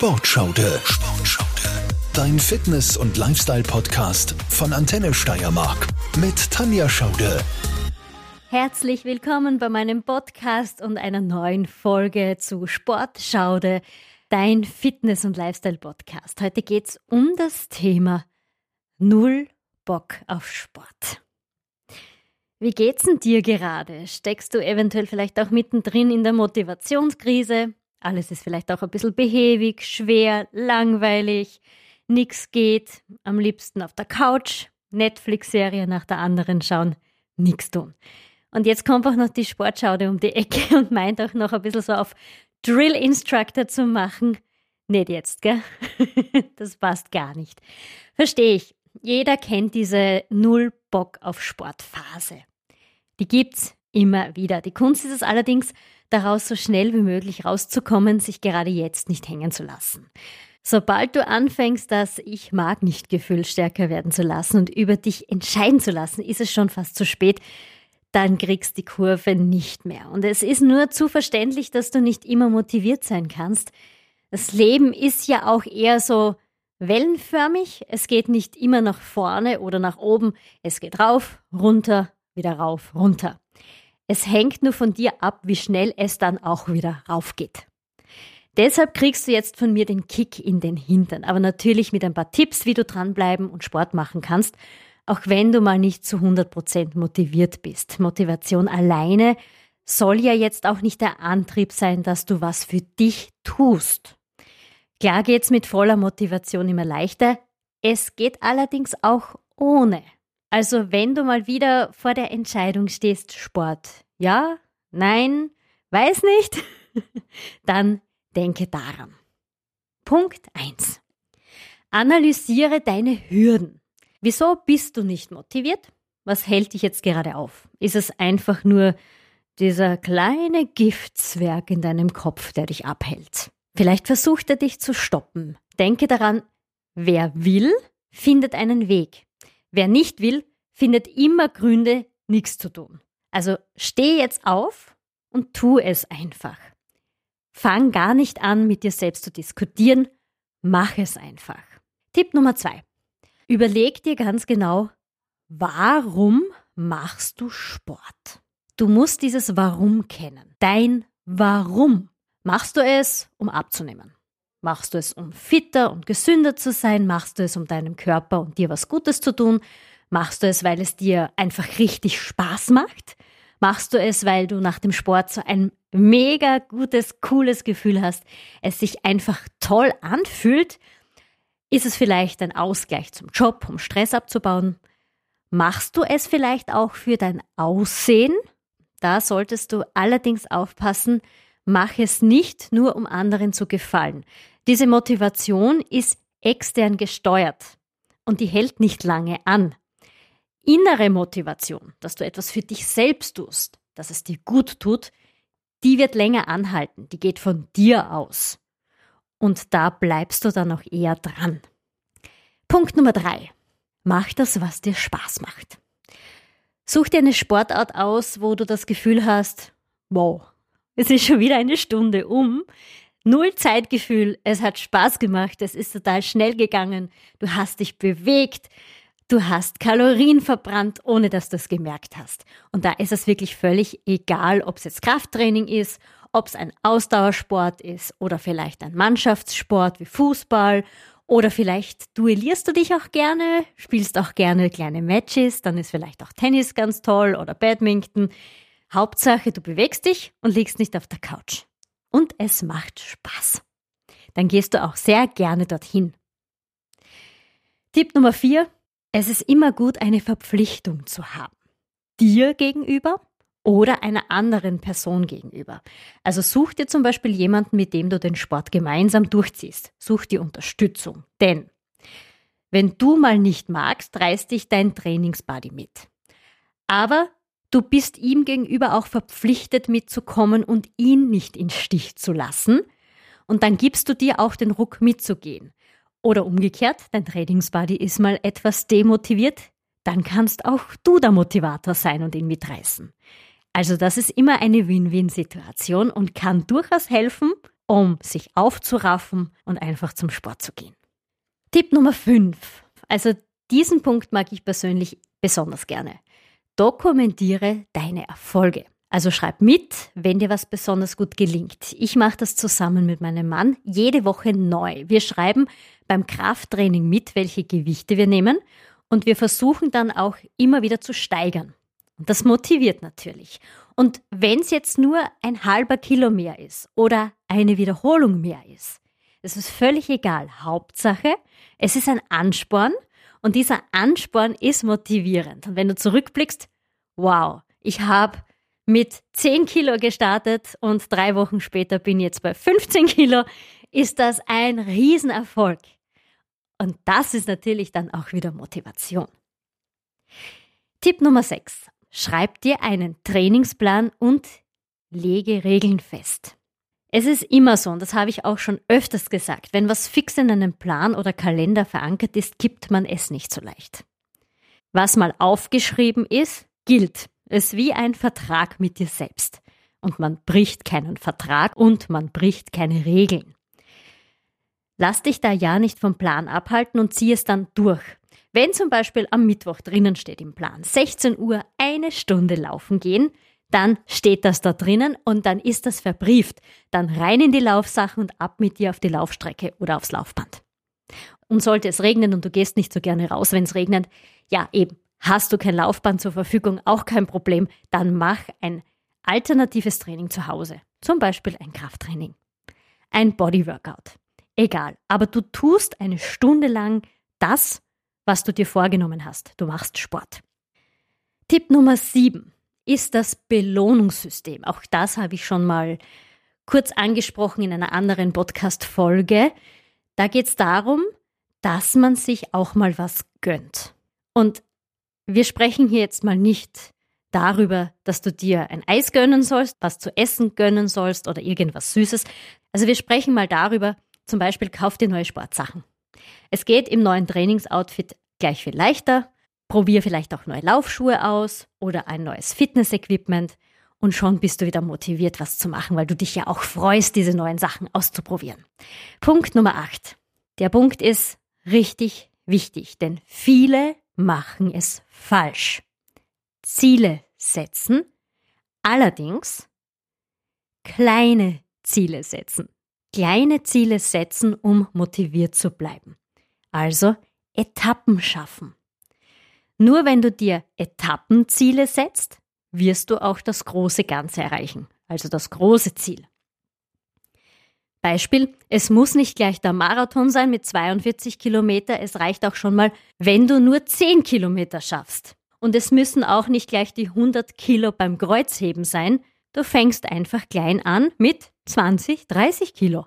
Sportschaude. Sportschaude. Dein Fitness- und Lifestyle-Podcast von Antenne Steiermark mit Tanja Schaude. Herzlich willkommen bei meinem Podcast und einer neuen Folge zu Sportschaude, dein Fitness- und Lifestyle-Podcast. Heute geht es um das Thema Null Bock auf Sport. Wie geht's denn dir gerade? Steckst du eventuell vielleicht auch mittendrin in der Motivationskrise? Alles ist vielleicht auch ein bisschen behäbig, schwer, langweilig, nix geht, am liebsten auf der Couch, Netflix-Serie nach der anderen schauen, nix tun. Und jetzt kommt auch noch die Sportschaude um die Ecke und meint auch noch ein bisschen so auf Drill Instructor zu machen. Nicht jetzt, gell? Das passt gar nicht. Verstehe ich. Jeder kennt diese Null Bock auf Sportphase. Die gibt's immer wieder. Die Kunst ist es allerdings, daraus so schnell wie möglich rauszukommen, sich gerade jetzt nicht hängen zu lassen. Sobald du anfängst, das Ich mag nicht Gefühl stärker werden zu lassen und über dich entscheiden zu lassen, ist es schon fast zu spät. Dann kriegst die Kurve nicht mehr. Und es ist nur zu verständlich, dass du nicht immer motiviert sein kannst. Das Leben ist ja auch eher so wellenförmig. Es geht nicht immer nach vorne oder nach oben. Es geht rauf, runter, wieder rauf, runter. Es hängt nur von dir ab, wie schnell es dann auch wieder raufgeht. Deshalb kriegst du jetzt von mir den Kick in den Hintern, aber natürlich mit ein paar Tipps, wie du dranbleiben und Sport machen kannst, auch wenn du mal nicht zu 100% motiviert bist. Motivation alleine soll ja jetzt auch nicht der Antrieb sein, dass du was für dich tust. Klar geht's mit voller Motivation immer leichter, es geht allerdings auch ohne. Also wenn du mal wieder vor der Entscheidung stehst, Sport, ja, nein, weiß nicht, dann denke daran. Punkt 1. Analysiere deine Hürden. Wieso bist du nicht motiviert? Was hält dich jetzt gerade auf? Ist es einfach nur dieser kleine Giftzwerg in deinem Kopf, der dich abhält? Vielleicht versucht er dich zu stoppen. Denke daran, wer will, findet einen Weg. Wer nicht will, findet immer Gründe, nichts zu tun. Also steh jetzt auf und tu es einfach. Fang gar nicht an, mit dir selbst zu diskutieren, mach es einfach. Tipp Nummer zwei. Überleg dir ganz genau, warum machst du Sport? Du musst dieses Warum kennen. Dein Warum. Machst du es, um abzunehmen? Machst du es, um fitter und gesünder zu sein? Machst du es, um deinem Körper und dir was Gutes zu tun? Machst du es, weil es dir einfach richtig Spaß macht? Machst du es, weil du nach dem Sport so ein mega gutes, cooles Gefühl hast, es sich einfach toll anfühlt? Ist es vielleicht ein Ausgleich zum Job, um Stress abzubauen? Machst du es vielleicht auch für dein Aussehen? Da solltest du allerdings aufpassen, mach es nicht nur, um anderen zu gefallen. Diese Motivation ist extern gesteuert und die hält nicht lange an. Innere Motivation, dass du etwas für dich selbst tust, dass es dir gut tut, die wird länger anhalten, die geht von dir aus. Und da bleibst du dann auch eher dran. Punkt Nummer drei. Mach das, was dir Spaß macht. Such dir eine Sportart aus, wo du das Gefühl hast, wow, es ist schon wieder eine Stunde um. Null Zeitgefühl, es hat Spaß gemacht, es ist total schnell gegangen, du hast dich bewegt, du hast Kalorien verbrannt, ohne dass du es gemerkt hast. Und da ist es wirklich völlig egal, ob es jetzt Krafttraining ist, ob es ein Ausdauersport ist oder vielleicht ein Mannschaftssport wie Fußball oder vielleicht duellierst du dich auch gerne, spielst auch gerne kleine Matches, dann ist vielleicht auch Tennis ganz toll oder Badminton. Hauptsache, du bewegst dich und liegst nicht auf der Couch. Und es macht Spaß. Dann gehst du auch sehr gerne dorthin. Tipp Nummer vier. Es ist immer gut, eine Verpflichtung zu haben. Dir gegenüber oder einer anderen Person gegenüber. Also such dir zum Beispiel jemanden, mit dem du den Sport gemeinsam durchziehst. Such dir Unterstützung. Denn wenn du mal nicht magst, reißt dich dein Trainingsbuddy mit. Aber Du bist ihm gegenüber auch verpflichtet mitzukommen und ihn nicht in Stich zu lassen. Und dann gibst du dir auch den Ruck mitzugehen. Oder umgekehrt, dein Trainingsbuddy ist mal etwas demotiviert, dann kannst auch du der Motivator sein und ihn mitreißen. Also das ist immer eine Win-Win-Situation und kann durchaus helfen, um sich aufzuraffen und einfach zum Sport zu gehen. Tipp Nummer 5. Also diesen Punkt mag ich persönlich besonders gerne. Dokumentiere deine Erfolge. Also schreib mit, wenn dir was besonders gut gelingt. Ich mache das zusammen mit meinem Mann jede Woche neu. Wir schreiben beim Krafttraining mit, welche Gewichte wir nehmen und wir versuchen dann auch immer wieder zu steigern. Und das motiviert natürlich. Und wenn es jetzt nur ein halber Kilo mehr ist oder eine Wiederholung mehr ist, das ist völlig egal. Hauptsache, es ist ein Ansporn und dieser Ansporn ist motivierend. Und wenn du zurückblickst, wow, ich habe mit 10 Kilo gestartet und drei Wochen später bin ich jetzt bei 15 Kilo, ist das ein Riesenerfolg. Und das ist natürlich dann auch wieder Motivation. Tipp Nummer 6. Schreib dir einen Trainingsplan und lege Regeln fest. Es ist immer so, und das habe ich auch schon öfters gesagt, wenn was fix in einem Plan oder Kalender verankert ist, kippt man es nicht so leicht. Was mal aufgeschrieben ist, gilt. Es ist wie ein Vertrag mit dir selbst. Und man bricht keinen Vertrag und man bricht keine Regeln. Lass dich da ja nicht vom Plan abhalten und zieh es dann durch. Wenn zum Beispiel am Mittwoch drinnen steht im Plan, 16 Uhr eine Stunde laufen gehen, dann steht das da drinnen und dann ist das verbrieft. Dann rein in die Laufsachen und ab mit dir auf die Laufstrecke oder aufs Laufband. Und sollte es regnen und du gehst nicht so gerne raus, wenn es regnet, ja eben, Hast du kein Laufband zur Verfügung, auch kein Problem, dann mach ein alternatives Training zu Hause. Zum Beispiel ein Krafttraining. Ein Bodyworkout. Egal. Aber du tust eine Stunde lang das, was du dir vorgenommen hast. Du machst Sport. Tipp Nummer 7 ist das Belohnungssystem. Auch das habe ich schon mal kurz angesprochen in einer anderen Podcast-Folge. Da geht es darum, dass man sich auch mal was gönnt. Und wir sprechen hier jetzt mal nicht darüber, dass du dir ein Eis gönnen sollst, was zu essen gönnen sollst oder irgendwas Süßes. Also wir sprechen mal darüber, zum Beispiel kauf dir neue Sportsachen. Es geht im neuen Trainingsoutfit gleich viel leichter. Probier vielleicht auch neue Laufschuhe aus oder ein neues Fitnessequipment und schon bist du wieder motiviert, was zu machen, weil du dich ja auch freust, diese neuen Sachen auszuprobieren. Punkt Nummer 8. Der Punkt ist richtig wichtig, denn viele machen es falsch. Ziele setzen, allerdings kleine Ziele setzen. Kleine Ziele setzen, um motiviert zu bleiben. Also Etappen schaffen. Nur wenn du dir Etappenziele setzt, wirst du auch das große Ganze erreichen, also das große Ziel. Beispiel, es muss nicht gleich der Marathon sein mit 42 Kilometer, es reicht auch schon mal, wenn du nur 10 Kilometer schaffst. Und es müssen auch nicht gleich die 100 Kilo beim Kreuzheben sein, du fängst einfach klein an mit 20, 30 Kilo.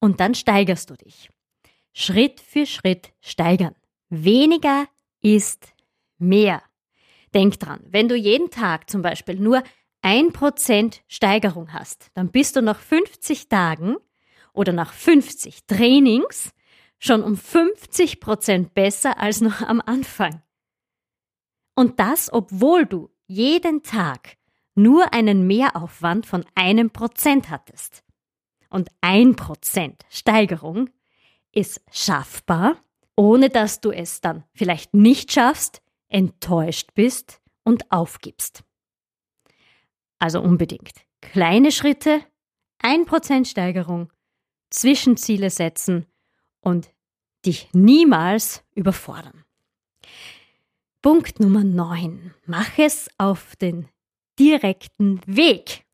Und dann steigerst du dich. Schritt für Schritt steigern. Weniger ist mehr. Denk dran, wenn du jeden Tag zum Beispiel nur 1% Steigerung hast, dann bist du nach 50 Tagen oder nach 50 Trainings schon um 50 Prozent besser als noch am Anfang. Und das, obwohl du jeden Tag nur einen Mehraufwand von einem Prozent hattest. Und ein Prozent Steigerung ist schaffbar, ohne dass du es dann vielleicht nicht schaffst, enttäuscht bist und aufgibst. Also unbedingt. Kleine Schritte, ein Prozent Steigerung Zwischenziele setzen und dich niemals überfordern. Punkt Nummer 9. Mach es auf den direkten Weg.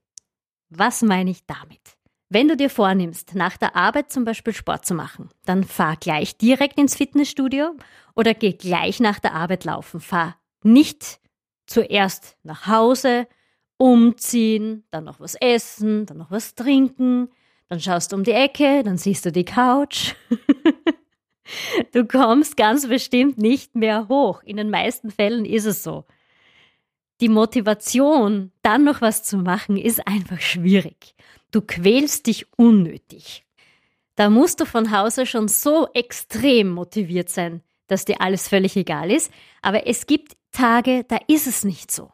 Was meine ich damit? Wenn du dir vornimmst, nach der Arbeit zum Beispiel Sport zu machen, dann fahr gleich direkt ins Fitnessstudio oder geh gleich nach der Arbeit laufen. Fahr nicht zuerst nach Hause, umziehen, dann noch was essen, dann noch was trinken, dann schaust du um die Ecke, dann siehst du die Couch. du kommst ganz bestimmt nicht mehr hoch. In den meisten Fällen ist es so. Die Motivation, dann noch was zu machen, ist einfach schwierig. Du quälst dich unnötig. Da musst du von Hause schon so extrem motiviert sein, dass dir alles völlig egal ist. Aber es gibt Tage, da ist es nicht so.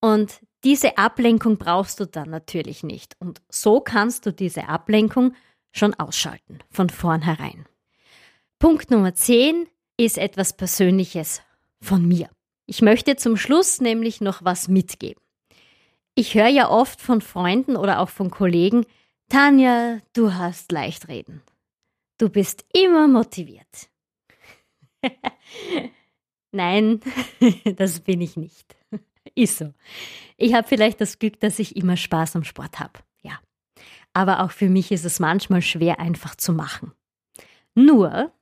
Und diese Ablenkung brauchst du dann natürlich nicht. Und so kannst du diese Ablenkung schon ausschalten, von vornherein. Punkt Nummer 10 ist etwas Persönliches von mir. Ich möchte zum Schluss nämlich noch was mitgeben. Ich höre ja oft von Freunden oder auch von Kollegen, Tanja, du hast leicht reden. Du bist immer motiviert. Nein, das bin ich nicht. Ist so. Ich habe vielleicht das Glück, dass ich immer Spaß am Sport habe. Ja. Aber auch für mich ist es manchmal schwer einfach zu machen. Nur,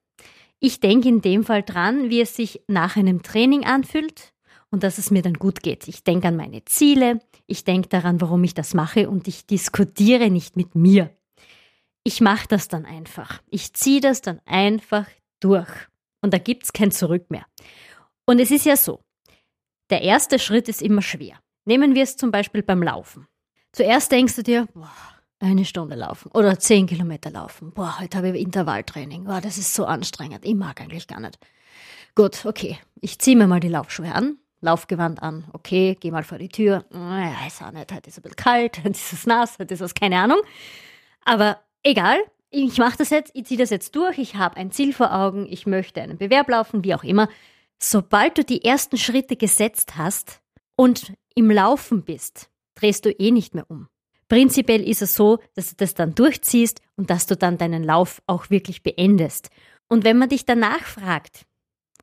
ich denke in dem Fall dran, wie es sich nach einem Training anfühlt und dass es mir dann gut geht. Ich denke an meine Ziele, ich denke daran, warum ich das mache und ich diskutiere nicht mit mir. Ich mache das dann einfach. Ich ziehe das dann einfach durch. Und da gibt es kein Zurück mehr. Und es ist ja so, der erste Schritt ist immer schwer. Nehmen wir es zum Beispiel beim Laufen. Zuerst denkst du dir, boah, eine Stunde laufen oder zehn Kilometer laufen. Boah, heute habe ich Intervalltraining. Boah, das ist so anstrengend. Ich mag eigentlich gar nicht. Gut, okay. Ich ziehe mir mal die Laufschuhe an, Laufgewand an. Okay, geh mal vor die Tür. Ja, ist auch nicht. Heute ist es ein bisschen kalt, heute ist es nass, heute ist es keine Ahnung. Aber egal. Ich mache das jetzt, ich ziehe das jetzt durch. Ich habe ein Ziel vor Augen. Ich möchte einen Bewerb laufen, wie auch immer. Sobald du die ersten Schritte gesetzt hast und im Laufen bist, drehst du eh nicht mehr um. Prinzipiell ist es so, dass du das dann durchziehst und dass du dann deinen Lauf auch wirklich beendest. Und wenn man dich danach fragt,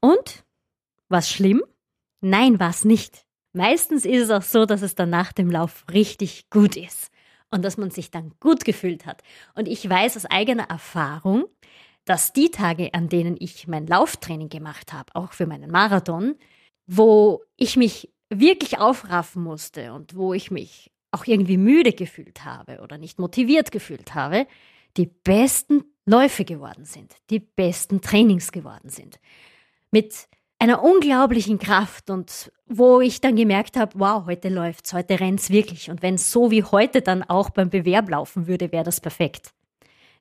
und? Was schlimm? Nein, war es nicht. Meistens ist es auch so, dass es dann nach dem Lauf richtig gut ist und dass man sich dann gut gefühlt hat. Und ich weiß aus eigener Erfahrung, dass die Tage, an denen ich mein Lauftraining gemacht habe, auch für meinen Marathon, wo ich mich wirklich aufraffen musste und wo ich mich auch irgendwie müde gefühlt habe oder nicht motiviert gefühlt habe, die besten Läufe geworden sind, die besten Trainings geworden sind. Mit einer unglaublichen Kraft und wo ich dann gemerkt habe, wow, heute läuft's, heute rennt's wirklich. Und wenn so wie heute dann auch beim Bewerb laufen würde, wäre das perfekt.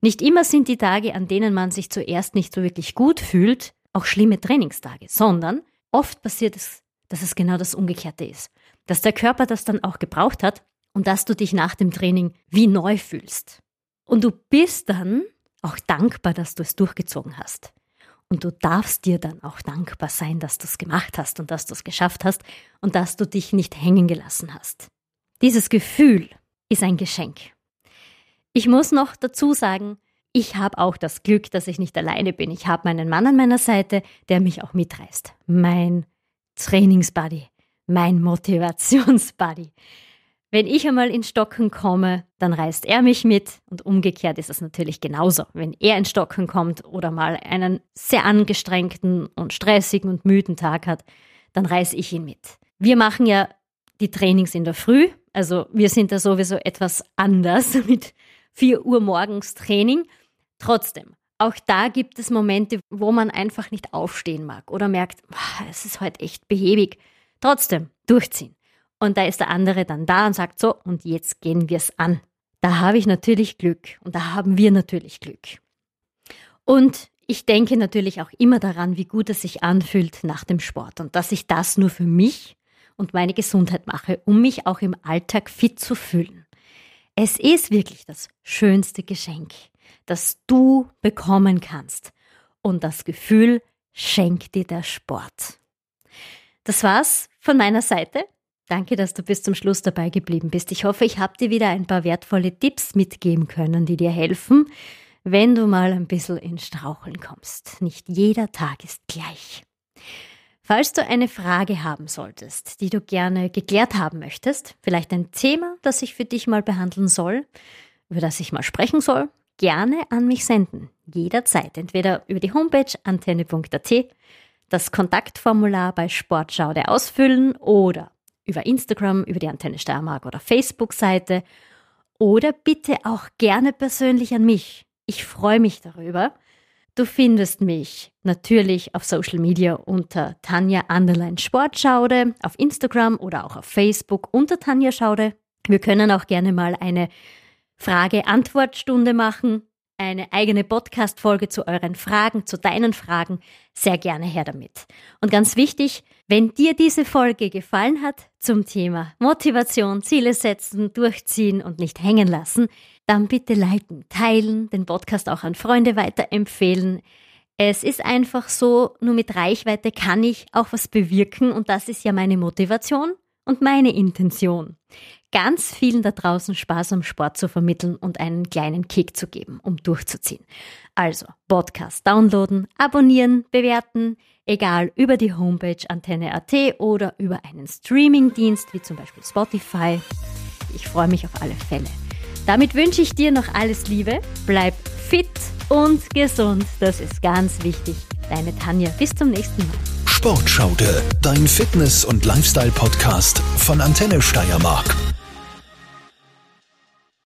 Nicht immer sind die Tage, an denen man sich zuerst nicht so wirklich gut fühlt, auch schlimme Trainingstage, sondern oft passiert es, dass es genau das Umgekehrte ist. Dass der Körper das dann auch gebraucht hat und dass du dich nach dem Training wie neu fühlst. Und du bist dann auch dankbar, dass du es durchgezogen hast. Und du darfst dir dann auch dankbar sein, dass du es gemacht hast und dass du es geschafft hast und dass du dich nicht hängen gelassen hast. Dieses Gefühl ist ein Geschenk. Ich muss noch dazu sagen, ich habe auch das Glück, dass ich nicht alleine bin. Ich habe meinen Mann an meiner Seite, der mich auch mitreißt. Mein Trainingsbuddy, mein Motivationsbuddy. Wenn ich einmal in Stocken komme, dann reißt er mich mit und umgekehrt ist es natürlich genauso. Wenn er in Stocken kommt oder mal einen sehr angestrengten und stressigen und müden Tag hat, dann reiße ich ihn mit. Wir machen ja die Trainings in der Früh, also wir sind da sowieso etwas anders mit 4 Uhr morgens Training. Trotzdem, auch da gibt es Momente, wo man einfach nicht aufstehen mag oder merkt, es ist heute echt behäbig. Trotzdem, durchziehen. Und da ist der andere dann da und sagt so, und jetzt gehen wir es an. Da habe ich natürlich Glück und da haben wir natürlich Glück. Und ich denke natürlich auch immer daran, wie gut es sich anfühlt nach dem Sport und dass ich das nur für mich und meine Gesundheit mache, um mich auch im Alltag fit zu fühlen. Es ist wirklich das schönste Geschenk, das du bekommen kannst. Und das Gefühl schenkt dir der Sport. Das war's von meiner Seite. Danke, dass du bis zum Schluss dabei geblieben bist. Ich hoffe, ich habe dir wieder ein paar wertvolle Tipps mitgeben können, die dir helfen, wenn du mal ein bisschen in Straucheln kommst. Nicht jeder Tag ist gleich. Falls du eine Frage haben solltest, die du gerne geklärt haben möchtest, vielleicht ein Thema, das ich für dich mal behandeln soll, über das ich mal sprechen soll, gerne an mich senden. Jederzeit. Entweder über die Homepage antenne.at, das Kontaktformular bei Sportschaude ausfüllen oder über Instagram, über die Antenne Steiermark oder Facebook-Seite oder bitte auch gerne persönlich an mich. Ich freue mich darüber. Du findest mich natürlich auf Social Media unter Tanja Anderlein Sportschaude, auf Instagram oder auch auf Facebook unter Tanja Schaude. Wir können auch gerne mal eine Frage-Antwort-Stunde machen. Eine eigene Podcast-Folge zu euren Fragen, zu deinen Fragen, sehr gerne her damit. Und ganz wichtig, wenn dir diese Folge gefallen hat zum Thema Motivation, Ziele setzen, durchziehen und nicht hängen lassen, dann bitte liken, teilen, den Podcast auch an Freunde weiterempfehlen. Es ist einfach so, nur mit Reichweite kann ich auch was bewirken und das ist ja meine Motivation und meine Intention ganz vielen da draußen Spaß am Sport zu vermitteln und einen kleinen Kick zu geben, um durchzuziehen. Also Podcast downloaden, abonnieren, bewerten, egal über die Homepage Antenne.at oder über einen Streamingdienst wie zum Beispiel Spotify. Ich freue mich auf alle Fälle. Damit wünsche ich dir noch alles Liebe, bleib fit und gesund, das ist ganz wichtig. Deine Tanja, bis zum nächsten Mal. Sportschaude, dein Fitness- und Lifestyle-Podcast von Antenne Steiermark.